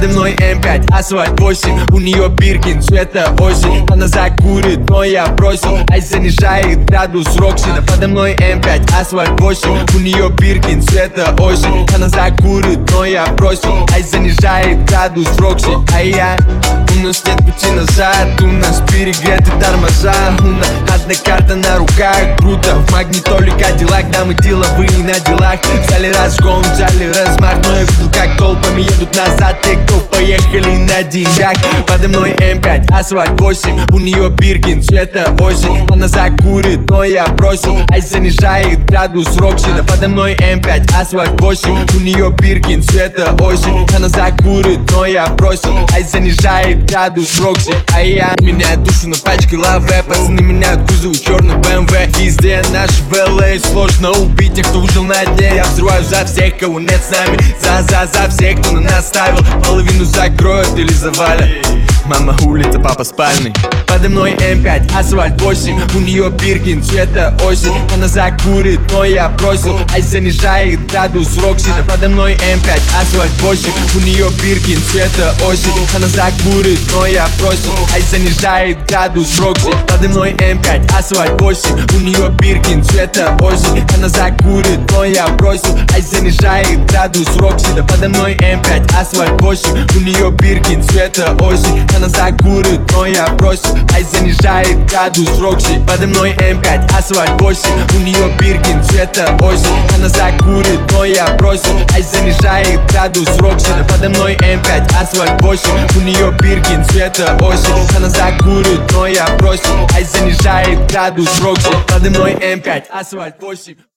Подо мной М5, асфальт 8 У нее Биркин, цвета осень Она закурит, но я бросил. Ай занижает градус Роксина. Подо мной М5, асфальт 8 У нее Биркин, цвета осень Она закурит, но я бросил. Ай занижает градус Рокси А я у нас нет пути назад. У нас перегреты тормоза. У нас одна карта на руках. Круто, в магнитоле Кадиллак Да мы деловые на делах. Взяли разгон, взяли размах. Но я видел, как толпами едут назад. Те, кто поехали на деньгах Подо мной М5, асфальт 8 У нее Биркин, цвета осень. Она закурит, но я бросил. Ай занижает градус Роксина Подо мной М5, асфальт 8 У нее Биркин, цвета осень. Она закурит, но я бросил. Ай занижает градус Рокси А я меняю душу на пачке лаве Пацаны меняют Везде наш ВЛ Сложно убить тех, кто выжил на дне. Я взрываю за всех, кого нет с нами. За-за-за всех, кто на нас ставил. Половину закроют или завалят Мама улица, папа спальный. Подо мной М5, асфальт 8 У нее Биркин, цвета осень. Она закурит, но я бросил. Ай занижает градус Роксина Подо мной М5, асфальт 8 У нее Биркин, цвета осень. Она закурит, но я бросил. Ай занижает градус Рокси Подо мной М5, асфальт 8 У нее Биркин, цвета осень. Она закурит, но я бросил. Ай занижает градус Роксина Подо мной М5, асфальт 8 У нее Биркин, цвета осень Она закурит, но я бросил Ай занижает градус Рокси. Подо мной М5, асфальт 8 У нее Биркин, цвета осень. Она закурит, но я бросил Ай занижает градус Роксина Подо мной М5, асфальт 8 У нее Биркин, цвета осень. Она закурит, но я бросил Ай занижает градус Рокси. Подо мной М5, асфальт 8